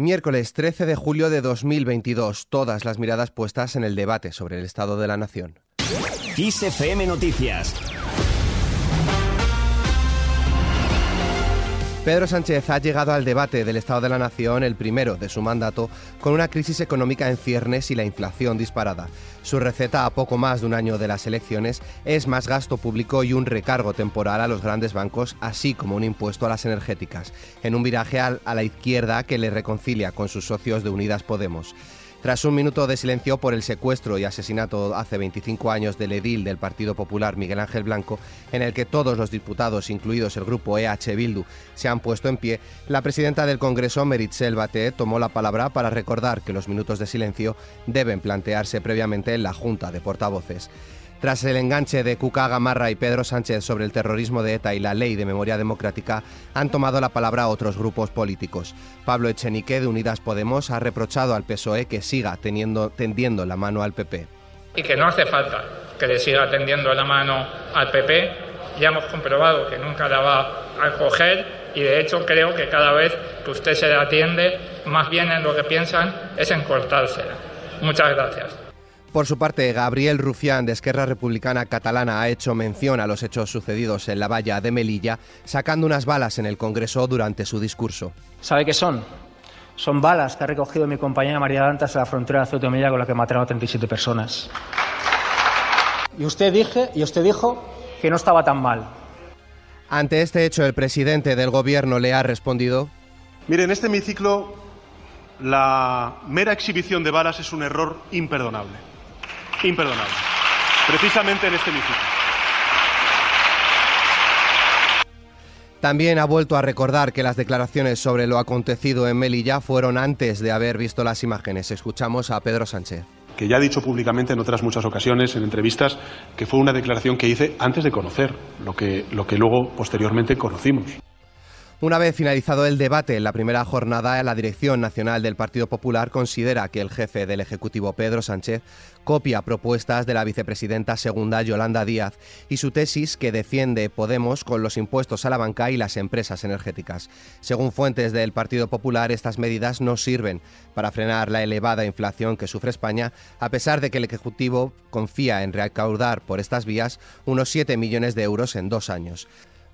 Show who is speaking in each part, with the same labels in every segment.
Speaker 1: Miércoles 13 de julio de 2022, todas las miradas puestas en el debate sobre el estado de la nación.
Speaker 2: Noticias
Speaker 1: Pedro Sánchez ha llegado al debate del Estado de la Nación, el primero de su mandato, con una crisis económica en ciernes y la inflación disparada. Su receta a poco más de un año de las elecciones es más gasto público y un recargo temporal a los grandes bancos, así como un impuesto a las energéticas, en un viraje a la izquierda que le reconcilia con sus socios de Unidas Podemos. Tras un minuto de silencio por el secuestro y asesinato hace 25 años del edil del Partido Popular Miguel Ángel Blanco, en el que todos los diputados, incluidos el grupo EH Bildu, se han puesto en pie, la presidenta del Congreso, Meritxell Batet, tomó la palabra para recordar que los minutos de silencio deben plantearse previamente en la Junta de Portavoces. Tras el enganche de Cuca Gamarra y Pedro Sánchez sobre el terrorismo de ETA y la ley de memoria democrática, han tomado la palabra otros grupos políticos. Pablo Echenique, de Unidas Podemos, ha reprochado al PSOE que siga teniendo, tendiendo la mano al PP.
Speaker 3: Y que no hace falta que le siga tendiendo la mano al PP. Ya hemos comprobado que nunca la va a coger y de hecho creo que cada vez que usted se le atiende, más bien en lo que piensan es en cortársela. Muchas gracias.
Speaker 1: Por su parte, Gabriel Rufián, de Esquerra Republicana Catalana, ha hecho mención a los hechos sucedidos en la valla de Melilla, sacando unas balas en el Congreso durante su discurso.
Speaker 4: ¿Sabe qué son? Son balas que ha recogido mi compañera María Dantas en la frontera de Ceuta y Melilla con la que mataron a 37 personas. Y usted, dije, y usted dijo que no estaba tan mal.
Speaker 1: Ante este hecho, el presidente del Gobierno le ha respondido.
Speaker 5: Mire, en este hemiciclo la mera exhibición de balas es un error imperdonable imperdonable, precisamente en este hemiciclo.
Speaker 1: También ha vuelto a recordar que las declaraciones sobre lo acontecido en Melilla fueron antes de haber visto las imágenes. Escuchamos a Pedro Sánchez.
Speaker 5: Que ya ha dicho públicamente en otras muchas ocasiones, en entrevistas, que fue una declaración que hice antes de conocer lo que, lo que luego posteriormente conocimos.
Speaker 1: Una vez finalizado el debate en la primera jornada, la Dirección Nacional del Partido Popular considera que el jefe del Ejecutivo, Pedro Sánchez, copia propuestas de la vicepresidenta segunda, Yolanda Díaz, y su tesis que defiende Podemos con los impuestos a la banca y las empresas energéticas. Según fuentes del Partido Popular, estas medidas no sirven para frenar la elevada inflación que sufre España, a pesar de que el Ejecutivo confía en recaudar por estas vías unos 7 millones de euros en dos años.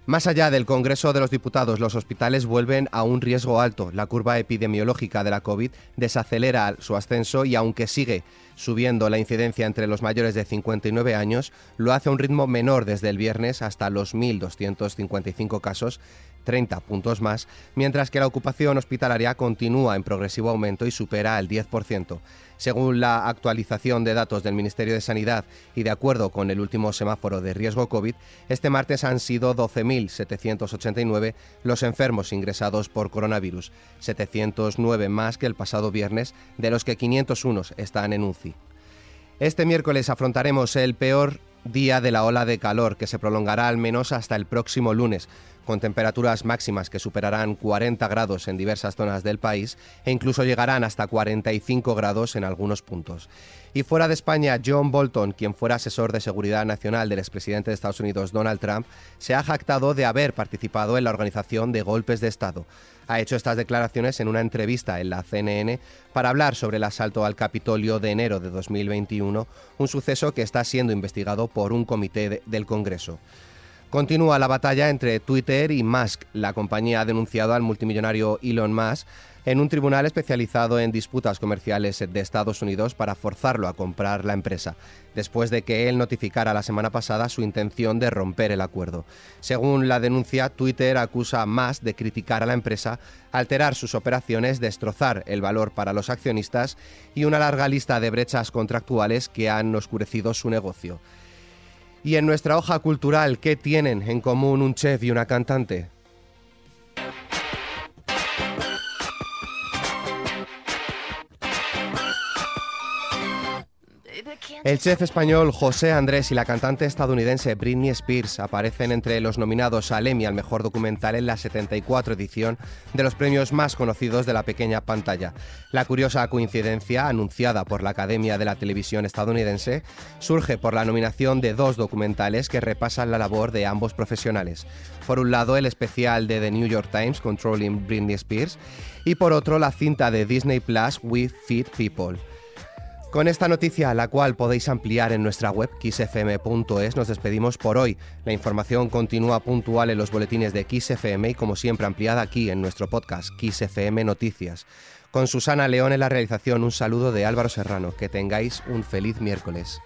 Speaker 1: Más allá del Congreso de los Diputados, los hospitales vuelven a un riesgo alto. La curva epidemiológica de la COVID desacelera su ascenso y aunque sigue subiendo la incidencia entre los mayores de 59 años, lo hace a un ritmo menor desde el viernes hasta los 1.255 casos 30 puntos más, mientras que la ocupación hospitalaria continúa en progresivo aumento y supera el 10%. Según la actualización de datos del Ministerio de Sanidad y de acuerdo con el último semáforo de riesgo COVID, este martes han sido 12.789 los enfermos ingresados por coronavirus, 709 más que el pasado viernes, de los que 501 están en UCI. Este miércoles afrontaremos el peor día de la ola de calor que se prolongará al menos hasta el próximo lunes, con temperaturas máximas que superarán 40 grados en diversas zonas del país e incluso llegarán hasta 45 grados en algunos puntos. Y fuera de España, John Bolton, quien fuera asesor de seguridad nacional del expresidente de Estados Unidos Donald Trump, se ha jactado de haber participado en la organización de golpes de Estado. Ha hecho estas declaraciones en una entrevista en la CNN para hablar sobre el asalto al Capitolio de enero de 2021, un suceso que está siendo investigado por un comité del Congreso. Continúa la batalla entre Twitter y Musk. La compañía ha denunciado al multimillonario Elon Musk en un tribunal especializado en disputas comerciales de Estados Unidos para forzarlo a comprar la empresa, después de que él notificara la semana pasada su intención de romper el acuerdo. Según la denuncia, Twitter acusa a Musk de criticar a la empresa, alterar sus operaciones, destrozar el valor para los accionistas y una larga lista de brechas contractuales que han oscurecido su negocio. Y en nuestra hoja cultural, ¿qué tienen en común un chef y una cantante? El chef español José Andrés y la cantante estadounidense Britney Spears aparecen entre los nominados al Emmy al mejor documental en la 74 edición de los premios más conocidos de la pequeña pantalla. La curiosa coincidencia, anunciada por la Academia de la Televisión estadounidense, surge por la nominación de dos documentales que repasan la labor de ambos profesionales. Por un lado, el especial de The New York Times, Controlling Britney Spears, y por otro, la cinta de Disney Plus, We Feed People. Con esta noticia, la cual podéis ampliar en nuestra web xfm.es, nos despedimos por hoy. La información continúa puntual en los boletines de XFM y como siempre ampliada aquí en nuestro podcast XFM Noticias. Con Susana León en la realización, un saludo de Álvaro Serrano. Que tengáis un feliz miércoles.